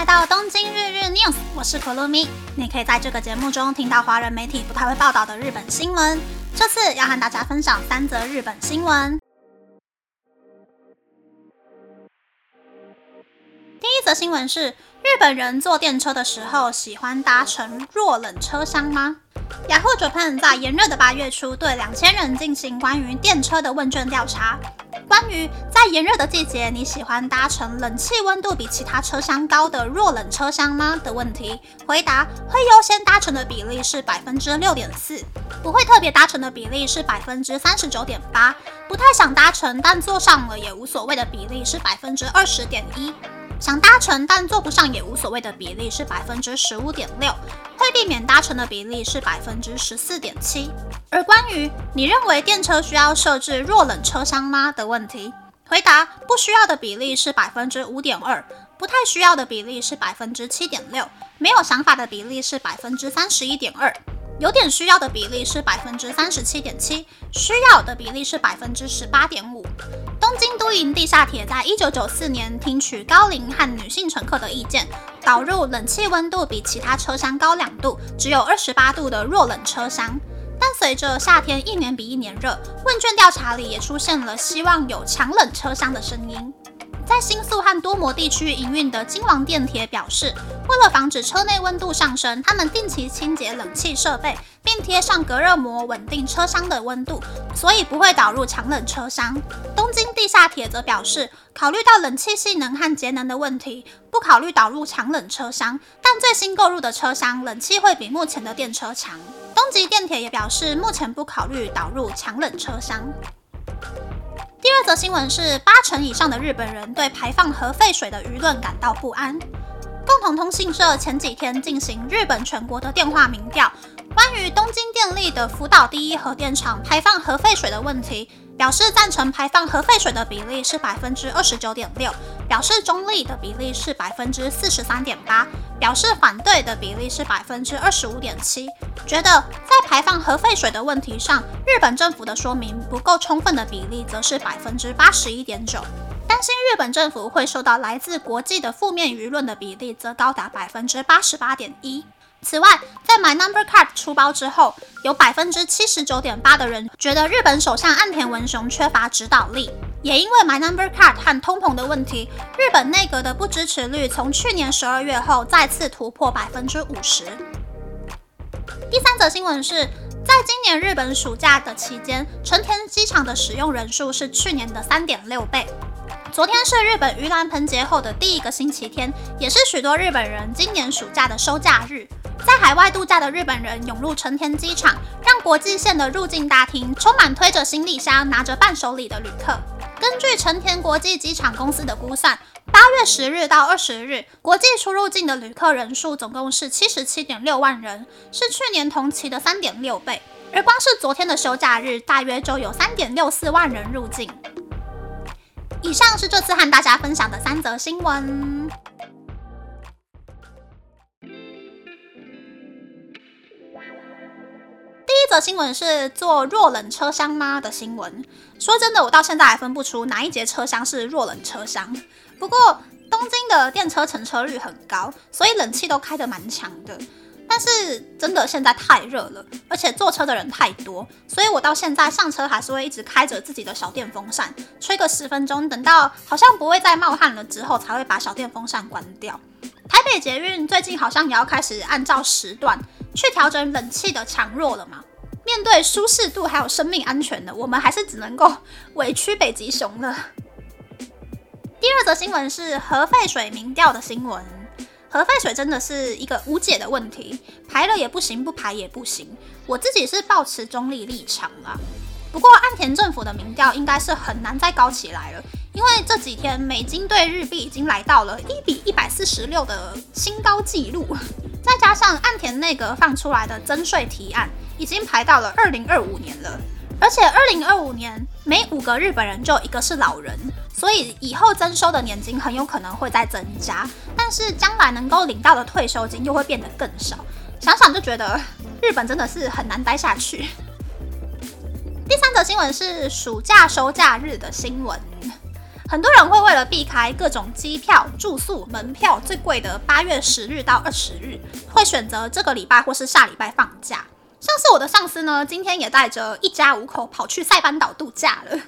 来到东京日日 news，我是可露咪。你可以在这个节目中听到华人媒体不太会报道的日本新闻。这次要和大家分享三则日本新闻。则新闻是：日本人坐电车的时候喜欢搭乘弱冷车厢吗？雅虎 Japan 在炎热的八月初对两千人进行关于电车的问卷调查。关于在炎热的季节，你喜欢搭乘冷气温度比其他车厢高的弱冷车厢吗？的问题，回答会优先搭乘的比例是百分之六点四，不会特别搭乘的比例是百分之三十九点八，不太想搭乘但坐上了也无所谓的比例是百分之二十点一。想搭乘但坐不上也无所谓的比例是百分之十五点六，会避免搭乘的比例是百分之十四点七。而关于你认为电车需要设置弱冷车厢吗的问题，回答不需要的比例是百分之五点二，不太需要的比例是百分之七点六，没有想法的比例是百分之三十一点二，有点需要的比例是百分之三十七点七，需要的比例是百分之十八点五。东京都营地下铁在一九九四年听取高龄和女性乘客的意见，导入冷气温度比其他车厢高两度，只有二十八度的弱冷车厢。但随着夏天一年比一年热，问卷调查里也出现了希望有强冷车厢的声音。在新宿和多摩地区营运的金王电铁表示，为了防止车内温度上升，他们定期清洁冷气设备，并贴上隔热膜稳定车厢的温度，所以不会导入强冷车厢。东京地下铁则表示，考虑到冷气性能和节能的问题，不考虑导入强冷车厢，但最新购入的车厢冷气会比目前的电车强。东极电铁也表示，目前不考虑导入强冷车厢。的新闻是，八成以上的日本人对排放核废水的舆论感到不安。共同通信社前几天进行日本全国的电话民调，关于东京电力的福岛第一核电厂排放核废水的问题。表示赞成排放核废水的比例是百分之二十九点六，表示中立的比例是百分之四十三点八，表示反对的比例是百分之二十五点七。觉得在排放核废水的问题上，日本政府的说明不够充分的比例则是百分之八十一点九，担心日本政府会受到来自国际的负面舆论的比例则高达百分之八十八点一。此外，在 My Number Card 出包之后，有百分之七十九点八的人觉得日本首相岸田文雄缺乏指导力。也因为 My Number Card 和通膨的问题，日本内阁的不支持率从去年十二月后再次突破百分之五十。第三则新闻是在今年日本暑假的期间，成田机场的使用人数是去年的三点六倍。昨天是日本盂兰盆节后的第一个星期天，也是许多日本人今年暑假的收假日。在海外度假的日本人涌入成田机场，让国际线的入境大厅充满推着行李箱、拿着伴手礼的旅客。根据成田国际机场公司的估算，八月十日到二十日，国际出入境的旅客人数总共是七十七点六万人，是去年同期的三点六倍。而光是昨天的休假日，大约就有三点六四万人入境。以上是这次和大家分享的三则新闻。第一则新闻是坐弱冷车厢吗的新闻。说真的，我到现在还分不出哪一节车厢是弱冷车厢。不过东京的电车乘车率很高，所以冷气都开得蛮强的。但是真的现在太热了，而且坐车的人太多，所以我到现在上车还是会一直开着自己的小电风扇，吹个十分钟，等到好像不会再冒汗了之后，才会把小电风扇关掉。台北捷运最近好像也要开始按照时段去调整冷气的强弱了嘛？面对舒适度还有生命安全的，我们还是只能够委屈北极熊了。第二则新闻是核废水民调的新闻。核废水真的是一个无解的问题，排了也不行，不排也不行。我自己是保持中立立场啦。不过岸田政府的民调应该是很难再高起来了，因为这几天美金对日币已经来到了一比一百四十六的新高纪录，再加上岸田内阁放出来的增税提案。已经排到了二零二五年了，而且二零二五年每五个日本人就一个是老人，所以以后增收的年金很有可能会再增加，但是将来能够领到的退休金又会变得更少，想想就觉得日本真的是很难待下去。第三则新闻是暑假收假日的新闻。很多人会为了避开各种机票、住宿、门票最贵的八月十日到二十日，会选择这个礼拜或是下礼拜放假。像是我的上司呢，今天也带着一家五口跑去塞班岛度假了。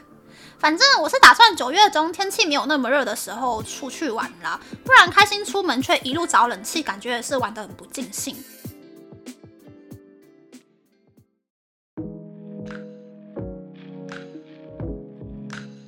反正我是打算九月中天气没有那么热的时候出去玩啦，不然开心出门却一路找冷气，感觉也是玩得很不尽兴。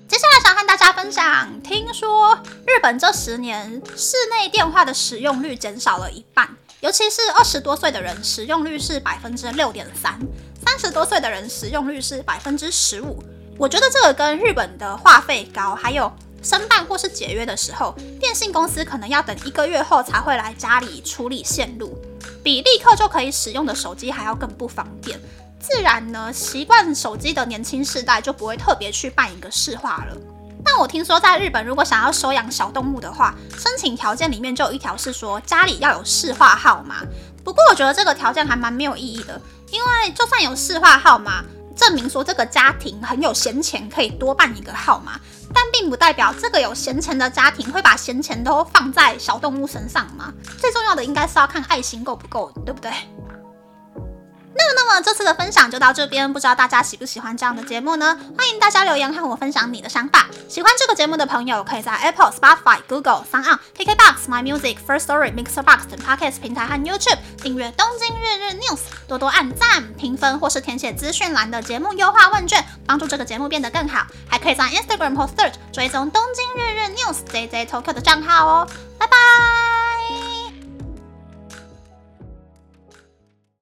接下来想和大家分享，听说日本这十年室内电话的使用率减少了一半。尤其是二十多岁的人，使用率是百分之六点三；三十多岁的人，使用率是百分之十五。我觉得这个跟日本的话费高，还有申办或是解约的时候，电信公司可能要等一个月后才会来家里处理线路，比立刻就可以使用的手机还要更不方便。自然呢，习惯手机的年轻世代就不会特别去办一个市话了。但我听说，在日本，如果想要收养小动物的话，申请条件里面就有一条是说家里要有市话号码。不过我觉得这个条件还蛮没有意义的，因为就算有市话号码，证明说这个家庭很有闲钱，可以多办一个号码，但并不代表这个有闲钱的家庭会把闲钱都放在小动物身上嘛。最重要的应该是要看爱心够不够，对不对？那么，那么这次的分享就到这边，不知道大家喜不喜欢这样的节目呢？欢迎大家留言和我分享你的想法。喜欢这个节目的朋友，可以在 Apple、Spotify、Google、s o u n KKBox、My Music、First Story、Mixer Box 等 Podcast 平台和 YouTube 订阅《东京日日 News》，多多按赞、评分或是填写资讯栏的节目优化问卷，帮助这个节目变得更好。还可以在 Instagram 或 Search 追踪《东京日日 News》JJ Tokyo 的账号哦。拜拜。